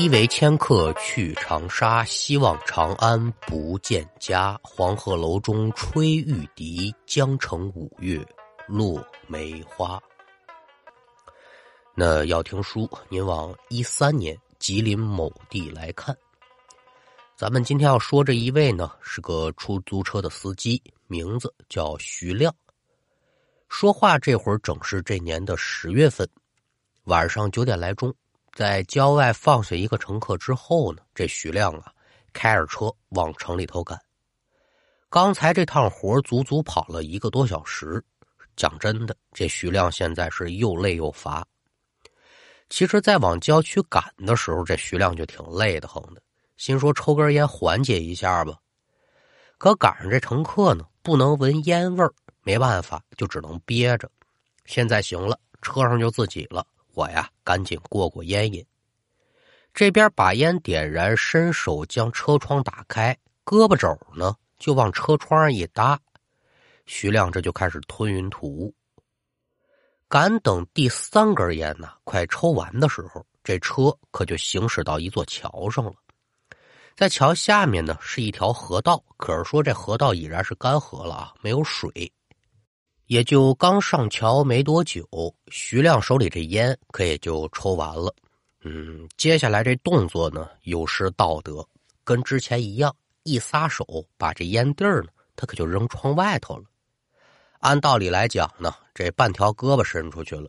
一为迁客去长沙，希望长安不见家。黄鹤楼中吹玉笛，江城五月落梅花。那要听书，您往一三年吉林某地来看。咱们今天要说这一位呢，是个出租车的司机，名字叫徐亮。说话这会儿正是这年的十月份，晚上九点来钟。在郊外放下一个乘客之后呢，这徐亮啊，开着车往城里头赶。刚才这趟活足足跑了一个多小时。讲真的，这徐亮现在是又累又乏。其实，在往郊区赶的时候，这徐亮就挺累的很的，心说抽根烟缓解一下吧。可赶上这乘客呢，不能闻烟味儿，没办法，就只能憋着。现在行了，车上就自己了。我呀，赶紧过过烟瘾。这边把烟点燃，伸手将车窗打开，胳膊肘呢就往车窗上一搭。徐亮这就开始吞云吐雾。赶等第三根烟呢，快抽完的时候，这车可就行驶到一座桥上了。在桥下面呢是一条河道，可是说这河道已然是干涸了啊，没有水。也就刚上桥没多久，徐亮手里这烟可也就抽完了。嗯，接下来这动作呢有失道德，跟之前一样，一撒手把这烟蒂儿呢，他可就扔窗外头了。按道理来讲呢，这半条胳膊伸出去了，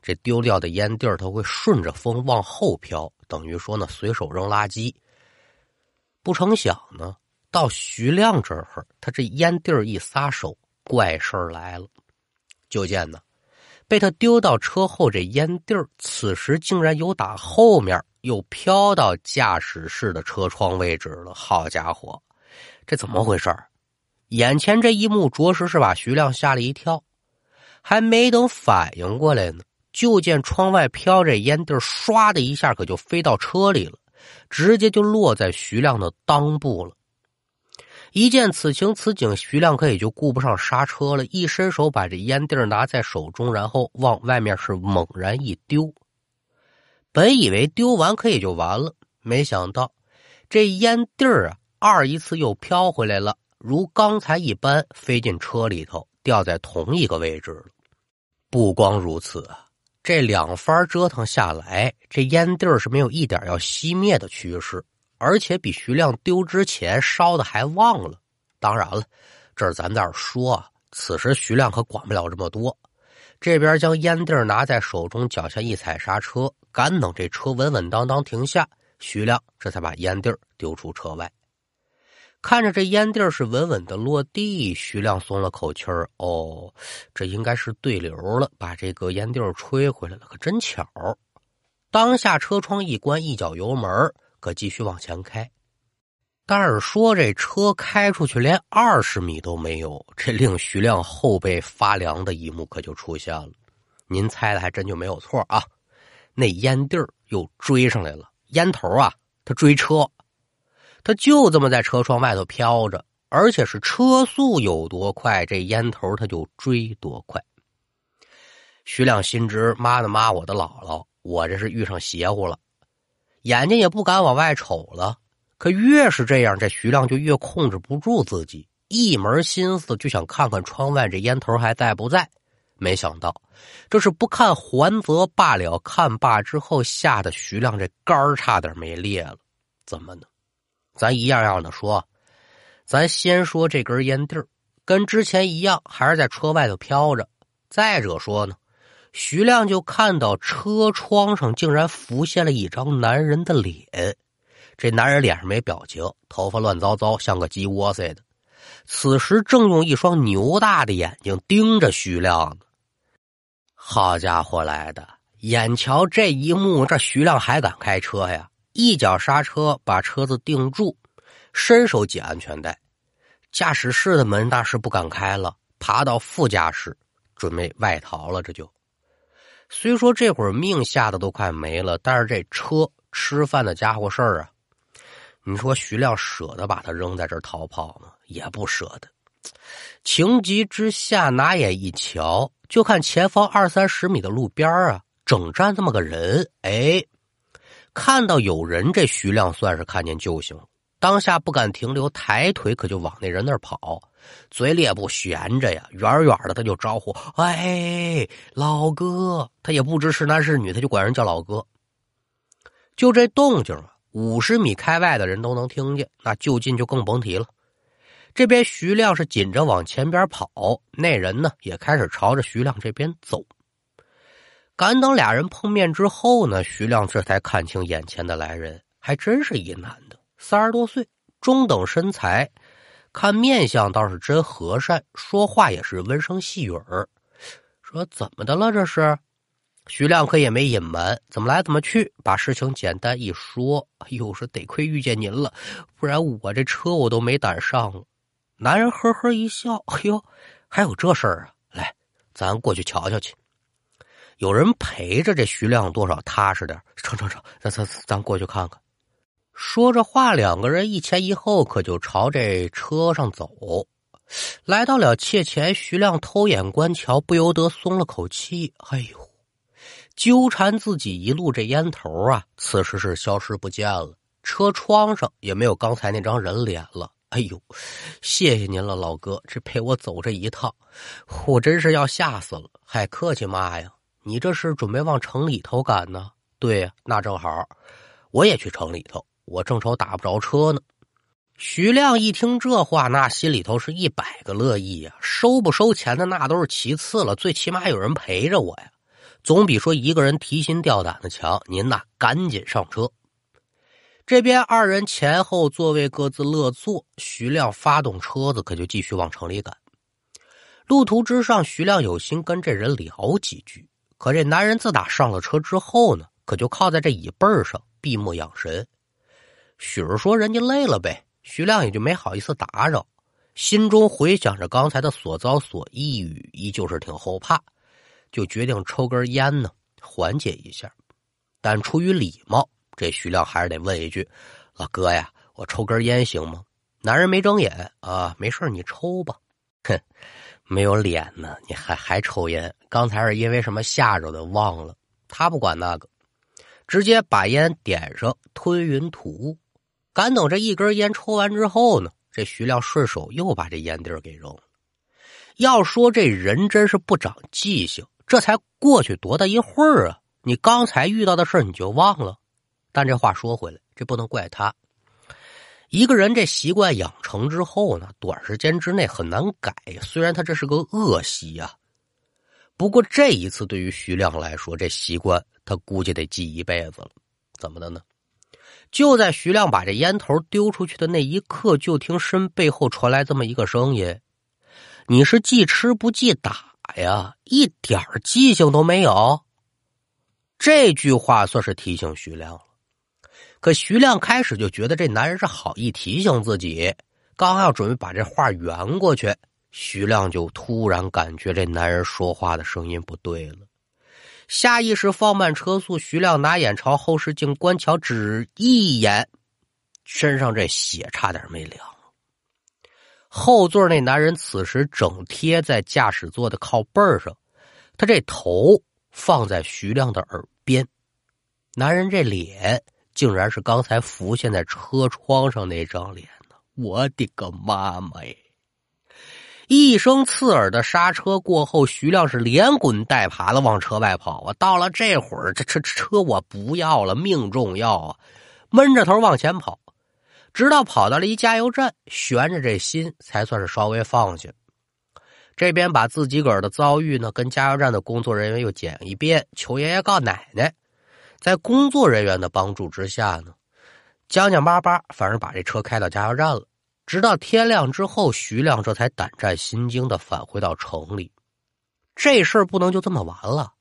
这丢掉的烟蒂儿它会顺着风往后飘，等于说呢随手扔垃圾。不成想呢，到徐亮这儿，他这烟蒂儿一撒手。怪事儿来了，就见呢，被他丢到车后这烟蒂儿，此时竟然由打后面又飘到驾驶室的车窗位置了。好家伙，这怎么回事眼前这一幕着实是把徐亮吓了一跳，还没等反应过来呢，就见窗外飘这烟蒂儿，唰的一下可就飞到车里了，直接就落在徐亮的裆部了。一见此情此景，徐亮可也就顾不上刹车了，一伸手把这烟蒂拿在手中，然后往外面是猛然一丢。本以为丢完可也就完了，没想到这烟蒂儿啊，二一次又飘回来了，如刚才一般飞进车里头，掉在同一个位置了。不光如此啊，这两番折腾下来，这烟蒂儿是没有一点要熄灭的趋势。而且比徐亮丢之前烧的还旺了。当然了，这儿咱在这说啊，此时徐亮可管不了这么多。这边将烟蒂拿在手中，脚下一踩刹车，赶等这车稳稳当当停下，徐亮这才把烟蒂丢出车外。看着这烟蒂是稳稳的落地，徐亮松了口气儿。哦，这应该是对流了，把这个烟蒂吹回来了，可真巧。当下车窗一关，一脚油门。可继续往前开，但是说这车开出去连二十米都没有，这令徐亮后背发凉的一幕可就出现了。您猜的还真就没有错啊！那烟蒂儿又追上来了，烟头啊，他追车，他就这么在车窗外头飘着，而且是车速有多快，这烟头他就追多快。徐亮心知妈的妈，我的姥姥，我这是遇上邪乎了。眼睛也不敢往外瞅了，可越是这样，这徐亮就越控制不住自己，一门心思就想看看窗外这烟头还在不在。没想到，这是不看还则罢了，看罢之后，吓得徐亮这肝差点没裂了。怎么呢？咱一样样的说，咱先说这根烟蒂跟之前一样，还是在车外头飘着。再者说呢？徐亮就看到车窗上竟然浮现了一张男人的脸，这男人脸上没表情，头发乱糟糟，像个鸡窝似的。此时正用一双牛大的眼睛盯着徐亮呢。好家伙来的！眼瞧这一幕，这徐亮还敢开车呀？一脚刹车把车子定住，伸手解安全带，驾驶室的门那是不敢开了，爬到副驾驶准备外逃了，这就。虽说这会儿命吓得都快没了，但是这车吃饭的家伙事儿啊，你说徐亮舍得把他扔在这儿逃跑吗？也不舍得。情急之下，拿眼一瞧，就看前方二三十米的路边啊，整站这么个人。哎，看到有人，这徐亮算是看见救星。当下不敢停留，抬腿可就往那人那儿跑，嘴里也不悬着呀，远远的他就招呼：“哎，老哥！”他也不知是男是女，他就管人叫老哥。就这动静啊，五十米开外的人都能听见，那就近就更甭提了。这边徐亮是紧着往前边跑，那人呢也开始朝着徐亮这边走。赶等俩人碰面之后呢，徐亮这才看清眼前的来人，还真是一男。三十多岁，中等身材，看面相倒是真和善，说话也是温声细语儿。说怎么的了？这是徐亮可也没隐瞒，怎么来怎么去，把事情简单一说。哎呦，说得亏遇见您了，不然我这车我都没胆上。男人呵呵一笑，哎呦，还有这事儿啊？来，咱过去瞧瞧去。有人陪着，这徐亮多少踏实点。成成成，咱咱咱过去看看。说着话，两个人一前一后，可就朝这车上走。来到了切前，徐亮偷眼观瞧，不由得松了口气。哎呦，纠缠自己一路这烟头啊，此时是消失不见了。车窗上也没有刚才那张人脸了。哎呦，谢谢您了，老哥，这陪我走这一趟，我真是要吓死了。还客气嘛呀？你这是准备往城里头赶呢？对呀，那正好，我也去城里头。我正愁打不着车呢。徐亮一听这话，那心里头是一百个乐意呀。收不收钱的那都是其次了，最起码有人陪着我呀，总比说一个人提心吊胆的强。您呐，赶紧上车。这边二人前后座位各自落座，徐亮发动车子，可就继续往城里赶。路途之上，徐亮有心跟这人聊几句，可这男人自打上了车之后呢，可就靠在这椅背上闭目养神。许儿说：“人家累了呗。”徐亮也就没好意思打扰，心中回想着刚才的所遭所抑郁，依旧是挺后怕，就决定抽根烟呢，缓解一下。但出于礼貌，这徐亮还是得问一句：“老哥呀，我抽根烟行吗？”男人没睁眼啊，没事你抽吧。哼，没有脸呢，你还还抽烟？刚才是因为什么吓着的？忘了。他不管那个，直接把烟点上，吞云吐雾。赶等这一根烟抽完之后呢，这徐亮顺手又把这烟蒂给扔了。要说这人真是不长记性，这才过去多大一会儿啊！你刚才遇到的事你就忘了？但这话说回来，这不能怪他。一个人这习惯养成之后呢，短时间之内很难改。虽然他这是个恶习呀，不过这一次对于徐亮来说，这习惯他估计得记一辈子了。怎么的呢？就在徐亮把这烟头丢出去的那一刻，就听身背后传来这么一个声音：“你是记吃不记打呀？一点记性都没有。”这句话算是提醒徐亮了。可徐亮开始就觉得这男人是好意提醒自己，刚要准备把这话圆过去，徐亮就突然感觉这男人说话的声音不对了。下意识放慢车速，徐亮拿眼朝后视镜观瞧，只一眼，身上这血差点没凉。后座那男人此时整贴在驾驶座的靠背上，他这头放在徐亮的耳边，男人这脸竟然是刚才浮现在车窗上那张脸呢！我的个妈妈呀！一声刺耳的刹车过后，徐亮是连滚带爬的往车外跑啊！到了这会儿，这车车我不要了，命重要啊！闷着头往前跑，直到跑到了一加油站，悬着这心才算是稍微放下。这边把自己个儿的遭遇呢，跟加油站的工作人员又讲一遍，求爷爷告奶奶。在工作人员的帮助之下呢，将将巴巴，反正把这车开到加油站了。直到天亮之后，徐亮这才胆战心惊的返回到城里。这事儿不能就这么完了，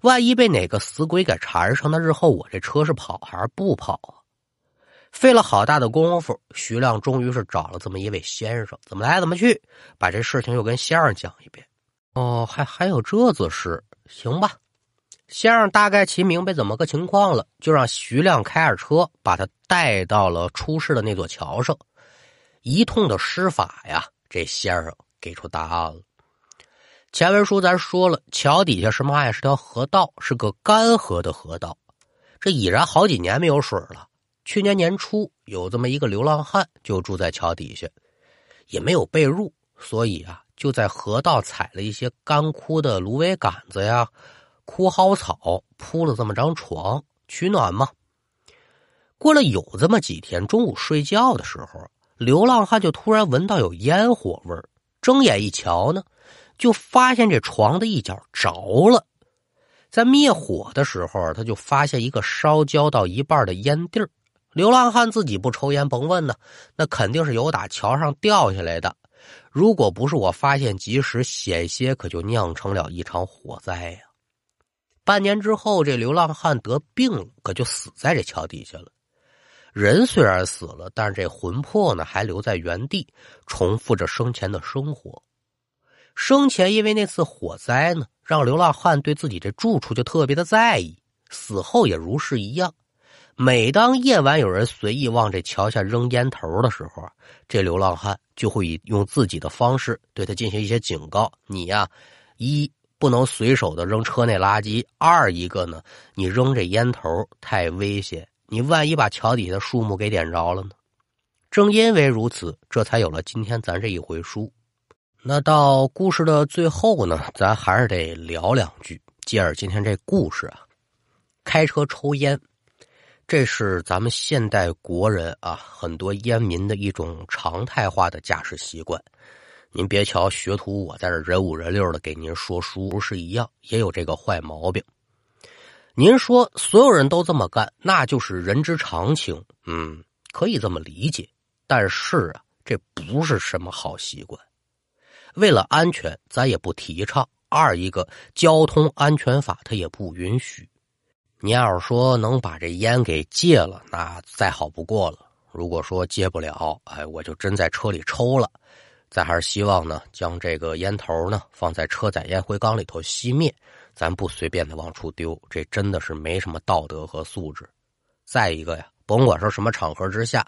万一被哪个死鬼给缠上，那日后我这车是跑还是不跑啊？费了好大的功夫，徐亮终于是找了这么一位先生，怎么来怎么去，把这事情又跟先生讲一遍。哦，还还有这子事？行吧，先生大概其明白怎么个情况了，就让徐亮开着车把他带到了出事的那座桥上。一通的施法呀，这先生给出答案了。前文书咱说了，桥底下是嘛呀？是条河道，是个干涸的河道。这已然好几年没有水了。去年年初，有这么一个流浪汉就住在桥底下，也没有被褥，所以啊，就在河道采了一些干枯的芦苇杆子呀、枯蒿草，铺了这么张床取暖嘛。过了有这么几天，中午睡觉的时候，流浪汉就突然闻到有烟火味儿，睁眼一瞧呢，就发现这床的一角着了。在灭火的时候，他就发现一个烧焦到一半的烟蒂儿。流浪汉自己不抽烟，甭问呢，那肯定是由打桥上掉下来的。如果不是我发现及时，险些可就酿成了一场火灾呀！半年之后，这流浪汉得病了，可就死在这桥底下了。人虽然死了，但是这魂魄呢，还留在原地，重复着生前的生活。生前因为那次火灾呢，让流浪汉对自己这住处就特别的在意，死后也如是一样。每当夜晚有人随意往这桥下扔烟头的时候，这流浪汉就会以用自己的方式对他进行一些警告：你呀，一不能随手的扔车内垃圾；二一个呢，你扔这烟头太危险，你万一把桥底下的树木给点着了呢？正因为如此，这才有了今天咱这一回书。那到故事的最后呢，咱还是得聊两句。接着今天这故事啊，开车抽烟。这是咱们现代国人啊，很多烟民的一种常态化的驾驶习惯。您别瞧学徒我在这人五人六的给您说书，不是一样，也有这个坏毛病。您说所有人都这么干，那就是人之常情，嗯，可以这么理解。但是啊，这不是什么好习惯。为了安全，咱也不提倡。二一个，交通安全法它也不允许。你要是说能把这烟给戒了，那再好不过了。如果说戒不了，哎，我就真在车里抽了。咱还是希望呢，将这个烟头呢放在车载烟灰缸里头熄灭，咱不随便的往出丢，这真的是没什么道德和素质。再一个呀，甭管说什么场合之下，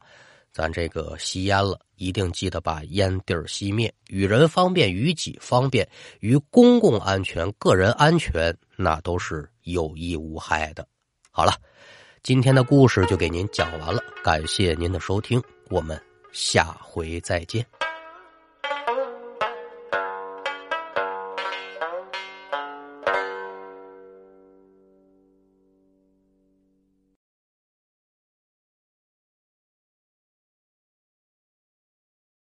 咱这个吸烟了，一定记得把烟蒂儿熄灭，与人方便，与己方便，与公共安全、个人安全，那都是。有益无害的。好了，今天的故事就给您讲完了，感谢您的收听，我们下回再见。